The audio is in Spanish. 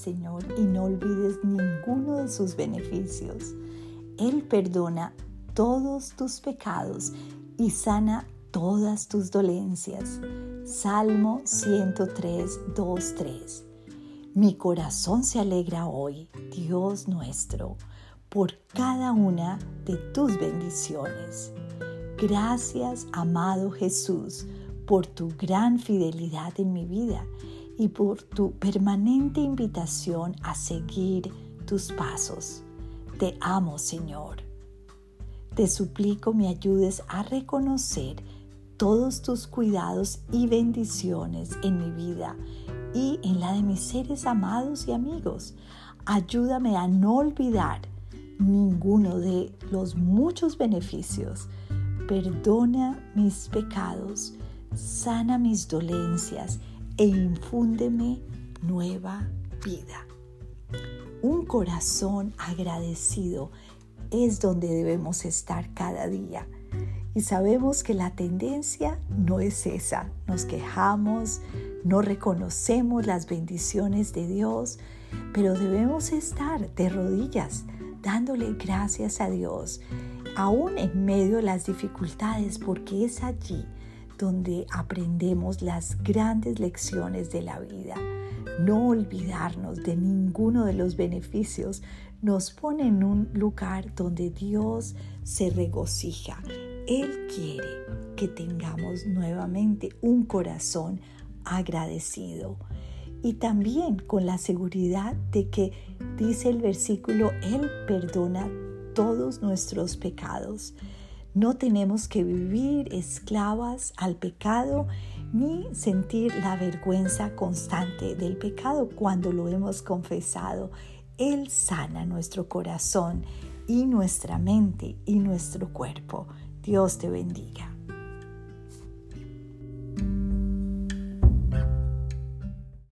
Señor y no olvides ninguno de sus beneficios. Él perdona todos tus pecados y sana todas tus dolencias. Salmo 103, 2, 3. Mi corazón se alegra hoy, Dios nuestro, por cada una de tus bendiciones. Gracias, amado Jesús, por tu gran fidelidad en mi vida y por tu permanente invitación a seguir tus pasos. Te amo, Señor. Te suplico me ayudes a reconocer todos tus cuidados y bendiciones en mi vida y en la de mis seres amados y amigos. Ayúdame a no olvidar ninguno de los muchos beneficios. Perdona mis pecados, sana mis dolencias e infúndeme nueva vida. Un corazón agradecido es donde debemos estar cada día. Y sabemos que la tendencia no es esa. Nos quejamos, no reconocemos las bendiciones de Dios, pero debemos estar de rodillas dándole gracias a Dios, aún en medio de las dificultades, porque es allí donde aprendemos las grandes lecciones de la vida. No olvidarnos de ninguno de los beneficios nos pone en un lugar donde Dios se regocija. Él quiere que tengamos nuevamente un corazón agradecido y también con la seguridad de que dice el versículo, Él perdona todos nuestros pecados. No tenemos que vivir esclavas al pecado ni sentir la vergüenza constante del pecado cuando lo hemos confesado. Él sana nuestro corazón y nuestra mente y nuestro cuerpo. Dios te bendiga.